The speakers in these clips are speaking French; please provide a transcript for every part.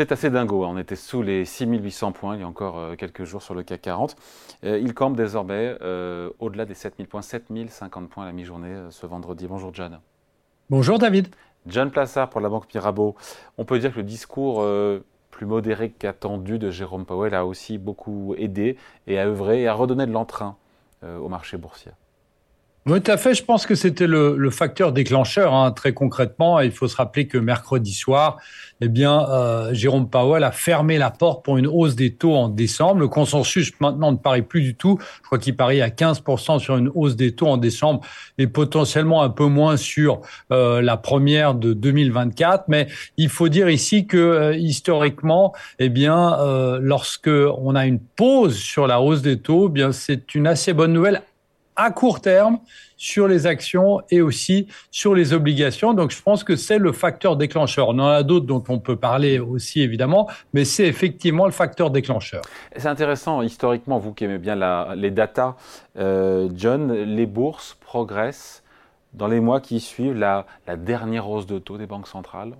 C'est assez dingo. Hein. On était sous les 6800 points il y a encore euh, quelques jours sur le CAC 40. Euh, il campe désormais euh, au-delà des 7000 points, 7050 points à la mi-journée ce vendredi. Bonjour John. Bonjour David. John Plassard pour la Banque Mirabeau. On peut dire que le discours plus modéré qu'attendu de Jérôme Powell a aussi beaucoup aidé et a œuvré et a redonné de l'entrain au marché boursier. Oui, tout à fait. Je pense que c'était le, facteur déclencheur. Hein, très concrètement, il faut se rappeler que mercredi soir, eh bien, euh, Jérôme Powell a fermé la porte pour une hausse des taux en décembre. Le consensus maintenant ne paraît plus du tout. Je crois qu'il parie à 15% sur une hausse des taux en décembre et potentiellement un peu moins sur euh, la première de 2024. Mais il faut dire ici que euh, historiquement, eh bien, lorsque on a une pause sur la hausse des taux, eh bien, c'est une assez bonne nouvelle à court terme sur les actions et aussi sur les obligations. Donc, je pense que c'est le facteur déclencheur. On en a d'autres dont on peut parler aussi, évidemment, mais c'est effectivement le facteur déclencheur. C'est intéressant, historiquement, vous qui aimez bien les datas, euh, John, les bourses progressent dans les mois qui suivent la, la dernière hausse de taux des banques centrales.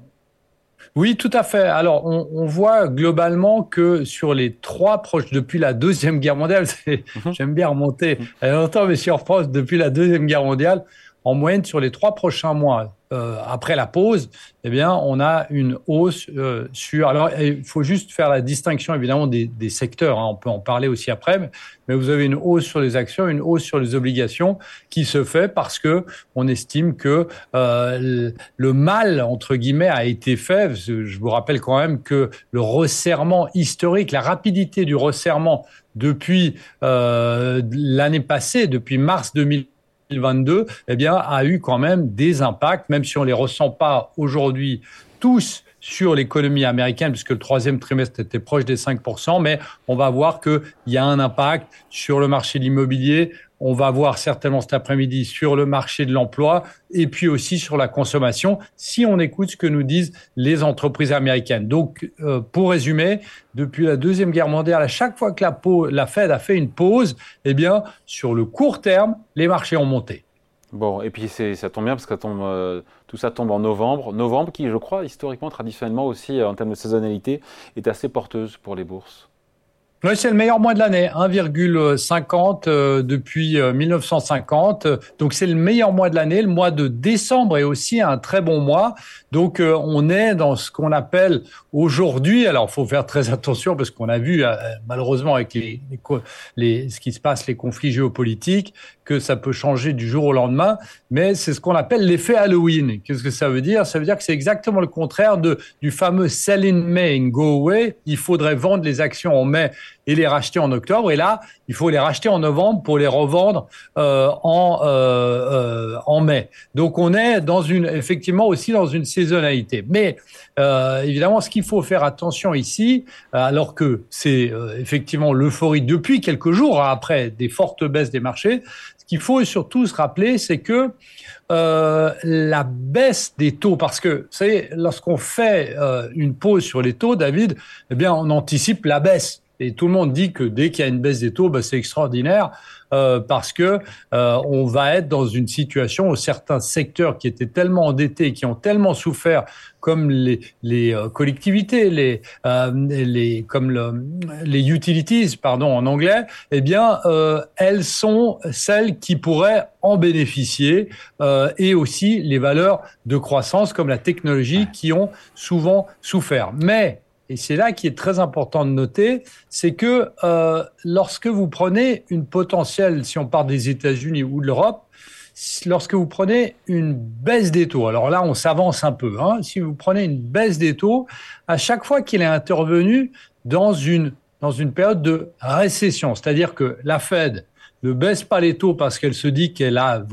Oui, tout à fait. Alors, on, voit globalement que sur les trois proches, depuis la Deuxième Guerre mondiale, mhm. j'aime bien remonter longtemps, mais sur France, depuis la Deuxième Guerre mondiale, en moyenne, sur les trois prochains mois, euh, après la pause, eh bien, on a une hausse euh, sur. Alors, il faut juste faire la distinction évidemment des, des secteurs. Hein, on peut en parler aussi après, mais vous avez une hausse sur les actions, une hausse sur les obligations qui se fait parce que on estime que euh, le mal entre guillemets a été fait. Je vous rappelle quand même que le resserrement historique, la rapidité du resserrement depuis euh, l'année passée, depuis mars 2000 2022, eh bien, a eu quand même des impacts, même si on les ressent pas aujourd'hui tous sur l'économie américaine, puisque le troisième trimestre était proche des 5%, mais on va voir qu'il y a un impact sur le marché de l'immobilier, on va voir certainement cet après-midi sur le marché de l'emploi et puis aussi sur la consommation, si on écoute ce que nous disent les entreprises américaines. Donc, euh, pour résumer, depuis la Deuxième Guerre mondiale, à chaque fois que la, Fed a fait une pause, eh bien, sur le court terme, les marchés ont monté. Bon, et puis ça tombe bien parce que euh, tout ça tombe en novembre. Novembre qui, je crois, historiquement, traditionnellement aussi, en termes de saisonnalité, est assez porteuse pour les bourses. Oui, c'est le meilleur mois de l'année, 1,50 euh, depuis 1950. Euh, Donc c'est le meilleur mois de l'année. Le mois de décembre est aussi un très bon mois. Donc euh, on est dans ce qu'on appelle aujourd'hui, alors faut faire très attention parce qu'on a vu malheureusement avec les, les, ce qui se passe, les conflits géopolitiques, que ça peut changer du jour au lendemain. Mais c'est ce qu'on appelle l'effet Halloween. Qu'est-ce que ça veut dire? Ça veut dire que c'est exactement le contraire de, du fameux sell in May and go away. Il faudrait vendre les actions en mai et les racheter en octobre. Et là, il faut les racheter en novembre pour les revendre euh, en, euh, euh, en mai. Donc on est dans une, effectivement aussi dans une saisonnalité. Mais évidemment, ce qu'il faut faire attention ici, alors que c'est effectivement l'euphorie depuis quelques jours hein, après des fortes baisses des marchés, qu'il faut surtout se rappeler, c'est que euh, la baisse des taux, parce que, savez, lorsqu'on fait euh, une pause sur les taux, David, eh bien, on anticipe la baisse. Et tout le monde dit que dès qu'il y a une baisse des taux, bah, c'est extraordinaire euh, parce que euh, on va être dans une situation où certains secteurs qui étaient tellement endettés, qui ont tellement souffert, comme les, les euh, collectivités, les, euh, les comme le, les utilities, pardon en anglais, eh bien, euh, elles sont celles qui pourraient en bénéficier et aussi les valeurs de croissance comme la technologie qui ont souvent souffert. Mais et c'est là qui est très important de noter, c'est que euh, lorsque vous prenez une potentielle, si on part des États-Unis ou de l'Europe, lorsque vous prenez une baisse des taux, alors là on s'avance un peu, hein, si vous prenez une baisse des taux, à chaque fois qu'il est intervenu dans une, dans une période de récession, c'est-à-dire que la Fed ne baisse pas les taux parce qu'elle se dit qu'elle a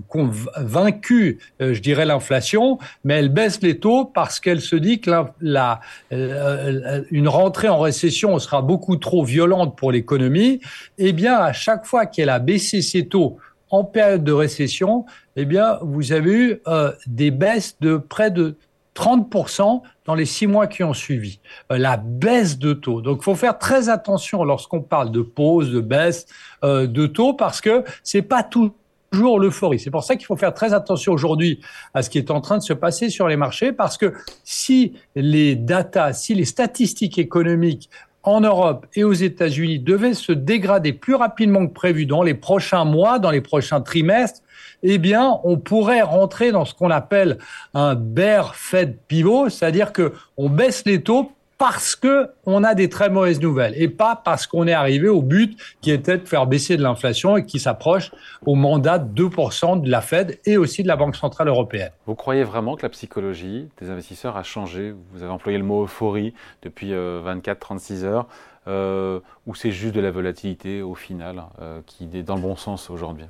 vaincu, euh, je dirais, l'inflation, mais elle baisse les taux parce qu'elle se dit que la, euh, euh, une rentrée en récession sera beaucoup trop violente pour l'économie. Eh bien, à chaque fois qu'elle a baissé ses taux en période de récession, eh bien, vous avez eu des baisses de près de 30% dans les six mois qui ont suivi. Euh, la baisse de taux. Donc, il faut faire très attention lorsqu'on parle de pause, de baisse euh, de taux, parce que c'est pas toujours l'euphorie. C'est pour ça qu'il faut faire très attention aujourd'hui à ce qui est en train de se passer sur les marchés, parce que si les datas, si les statistiques économiques en Europe et aux États-Unis devaient se dégrader plus rapidement que prévu dans les prochains mois, dans les prochains trimestres, eh bien, on pourrait rentrer dans ce qu'on appelle un bear Fed pivot, c'est-à-dire que on baisse les taux parce que on a des très mauvaises nouvelles et pas parce qu'on est arrivé au but qui était de faire baisser de l'inflation et qui s'approche au mandat de 2% de la Fed et aussi de la Banque centrale européenne. Vous croyez vraiment que la psychologie des investisseurs a changé? Vous avez employé le mot euphorie depuis 24-36 euh, heures, euh, ou c'est juste de la volatilité au final euh, qui est dans le bon sens aujourd'hui?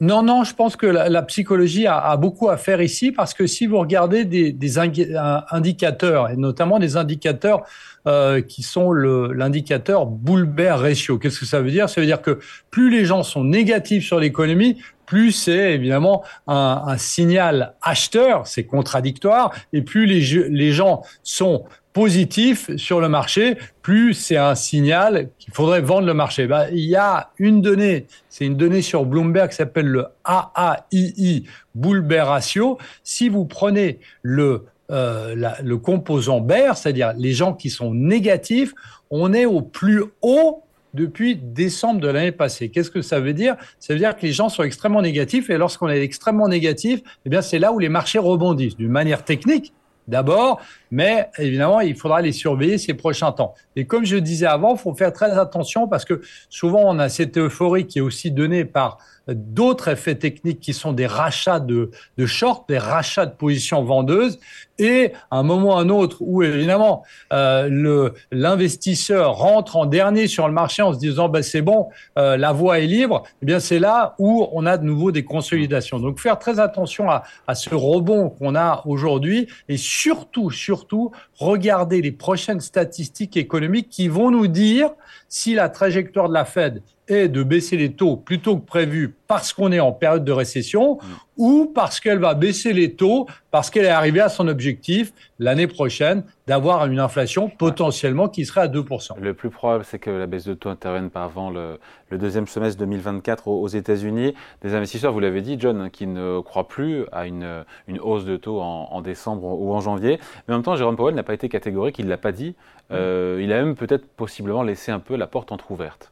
Non, non, je pense que la, psychologie a, beaucoup à faire ici parce que si vous regardez des, indicateurs, et notamment des indicateurs euh, qui sont l'indicateur bull bear ratio, qu'est-ce que ça veut dire? Ça veut dire que plus les gens sont négatifs sur l'économie, plus c'est évidemment un, signal acheteur, c'est contradictoire, et plus les, gens sont positif sur le marché, plus c'est un signal qu'il faudrait vendre le marché. Bah, il y a une donnée, c'est une donnée sur Bloomberg qui s'appelle le AAII, Bull Bear Ratio. Si vous prenez le, euh, le composant bear, c'est-à-dire les gens qui sont négatifs, on est au plus haut depuis décembre de l'année passée. Qu'est-ce que ça veut dire? Ça veut dire que les gens sont extrêmement négatifs et lorsqu'on est extrêmement négatif, eh bien c'est là où les marchés rebondissent d'une manière technique d'abord, mais évidemment, il faudra les surveiller ces prochains temps. Et comme je disais avant, il faut faire très attention parce que souvent, on a cette euphorie qui est aussi donnée par d'autres effets techniques qui sont des rachats de, de short, des rachats de positions vendeuses, et à un moment ou un autre où évidemment euh, l'investisseur rentre en dernier sur le marché en se disant ben c'est bon, euh, la voie est libre, eh bien c'est là où on a de nouveau des consolidations. Donc faire très attention à, à ce rebond qu'on a aujourd'hui et surtout surtout regarder les prochaines statistiques économiques qui vont nous dire si la trajectoire de la Fed est de baisser les taux plutôt que prévu parce qu'on est en période de récession mm. ou parce qu'elle va baisser les taux parce qu'elle est arrivée à son objectif l'année prochaine d'avoir une inflation potentiellement qui serait à 2%. Le plus probable, c'est que la baisse de taux intervienne par avant le, deuxième semestre 2024 aux, États-Unis. Des investisseurs, vous l'avez dit, John, qui ne croient plus à une, hausse de taux en, décembre ou en janvier. Mais en même temps, Jérôme Powell n'a pas été catégorique, il ne l'a pas dit. Mm. Euh, il a même peut-être possiblement laissé un peu la porte entrouverte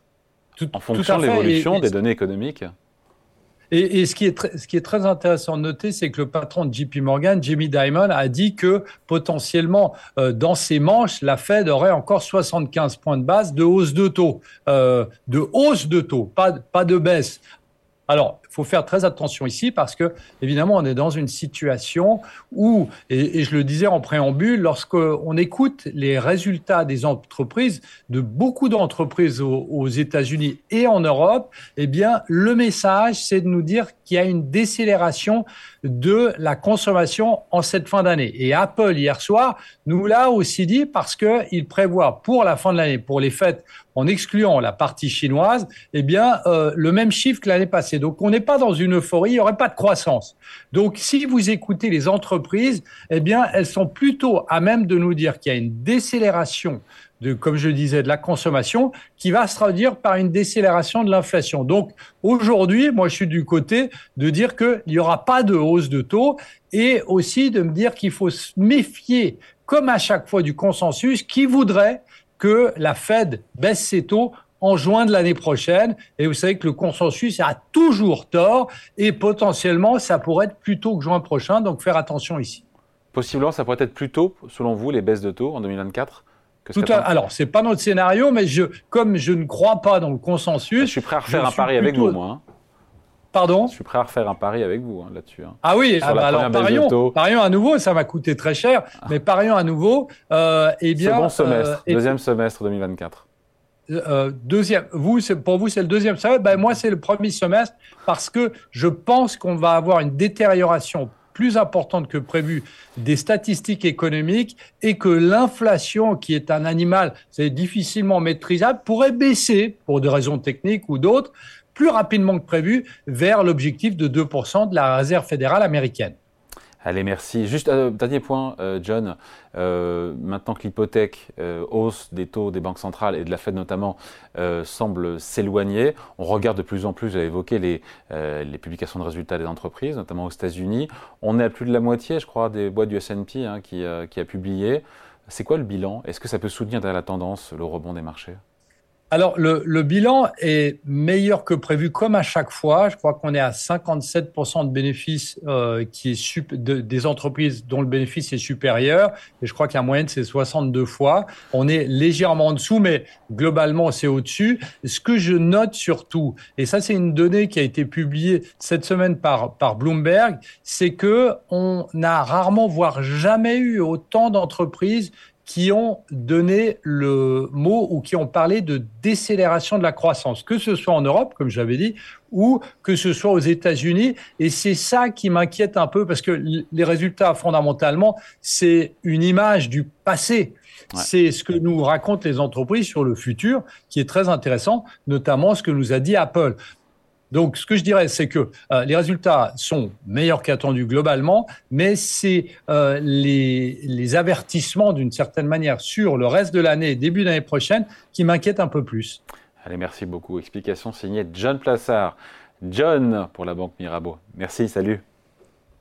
en fonction de l'évolution des données économiques. Et, ce, qui est très, ce qui est très intéressant de noter, c'est que le patron de JP Morgan, Jimmy Dimon, a dit que potentiellement, euh, dans ces manches, la Fed aurait encore 75 points de base de hausse de taux. Euh, de hausse de taux, pas, pas de baisse. Alors, faut faire très attention ici parce que, évidemment, on est dans une situation où, et, je le disais en préambule, lorsqu'on écoute les résultats des entreprises, de beaucoup d'entreprises aux, États-Unis et en Europe, eh bien, le message, c'est de nous dire qu'il y a une décélération de la consommation en cette fin d'année. Et Apple, hier soir, nous l'a aussi dit parce qu'il prévoit pour la fin de l'année, pour les fêtes, en excluant la partie chinoise, eh bien, euh, le même chiffre que l'année passée. Donc, on n'est pas dans une euphorie, il n'y aurait pas de croissance. Donc, si vous écoutez les entreprises, eh bien, elles sont plutôt à même de nous dire qu'il y a une décélération de, comme je disais, de la consommation qui va se traduire par une décélération de l'inflation. Donc aujourd'hui, moi je suis du côté de dire qu'il n'y aura pas de hausse de taux et aussi de me dire qu'il faut se méfier, comme à chaque fois, du consensus qui voudrait que la Fed baisse ses taux en juin de l'année prochaine. Et vous savez que le consensus a toujours tort et potentiellement, ça pourrait être plus tôt que juin prochain. Donc faire attention ici. Possiblement, ça pourrait être plus tôt, selon vous, les baisses de taux en 2024 tout à, alors, c'est pas notre scénario, mais je, comme je ne crois pas dans le consensus. Je suis prêt à refaire un pari avec vous, moi. Hein. Pardon? Je suis prêt à refaire un pari avec vous hein, là-dessus. Hein. Ah oui, ah bah alors parions, parions à nouveau, ça m'a coûté très cher, ah. mais parions à nouveau. Euh, eh bien, Second semestre, euh, deuxième semestre 2024. Euh, deuxième, vous, pour vous, c'est le deuxième semestre. Ben, moi, c'est le premier semestre parce que je pense qu'on va avoir une détérioration plus importante que prévu des statistiques économiques et que l'inflation, qui est un animal difficilement maîtrisable, pourrait baisser pour des raisons techniques ou d'autres plus rapidement que prévu vers l'objectif de 2% de la Réserve fédérale américaine. Allez, merci. Juste un dernier point, John. maintenant que l'hypothèque hausse des taux des banques centrales et de la Fed notamment semble s'éloigner, on regarde de plus en plus, j'avais évoqué les, publications de résultats des entreprises, notamment aux États-Unis. On est à plus de la moitié, je crois, des boîtes du S&P hein, qui, qui a publié. C'est quoi le bilan? Est-ce que ça peut soutenir la tendance, le rebond des marchés? Alors, le, le, bilan est meilleur que prévu, comme à chaque fois. Je crois qu'on est à 57% de bénéfices euh, qui est de, des entreprises dont le bénéfice est supérieur. Et je crois qu'en moyenne, c'est 62 fois. On est légèrement en dessous, mais globalement, c'est au-dessus. Ce que je note surtout, et ça, c'est une donnée qui a été publiée cette semaine par, par Bloomberg, c'est que on a rarement, voire jamais eu autant d'entreprises qui ont donné le mot ou qui ont parlé de décélération de la croissance, que ce soit en Europe, comme j'avais dit, ou que ce soit aux États-Unis. Et c'est ça qui m'inquiète un peu parce que les résultats, fondamentalement, c'est une image du passé. C'est ce que nous racontent les entreprises sur le futur, qui est très intéressant, notamment ce que nous a dit Apple. Donc, ce que je dirais, c'est que euh, les résultats sont meilleurs qu'attendus globalement, mais c'est euh, les, les, avertissements d'une certaine manière sur le reste de l'année et début d'année prochaine qui m'inquiètent un peu plus. Allez, merci beaucoup. Explication signée John Plassard. John pour la Banque Mirabeau. Merci, salut.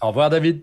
Au revoir, David.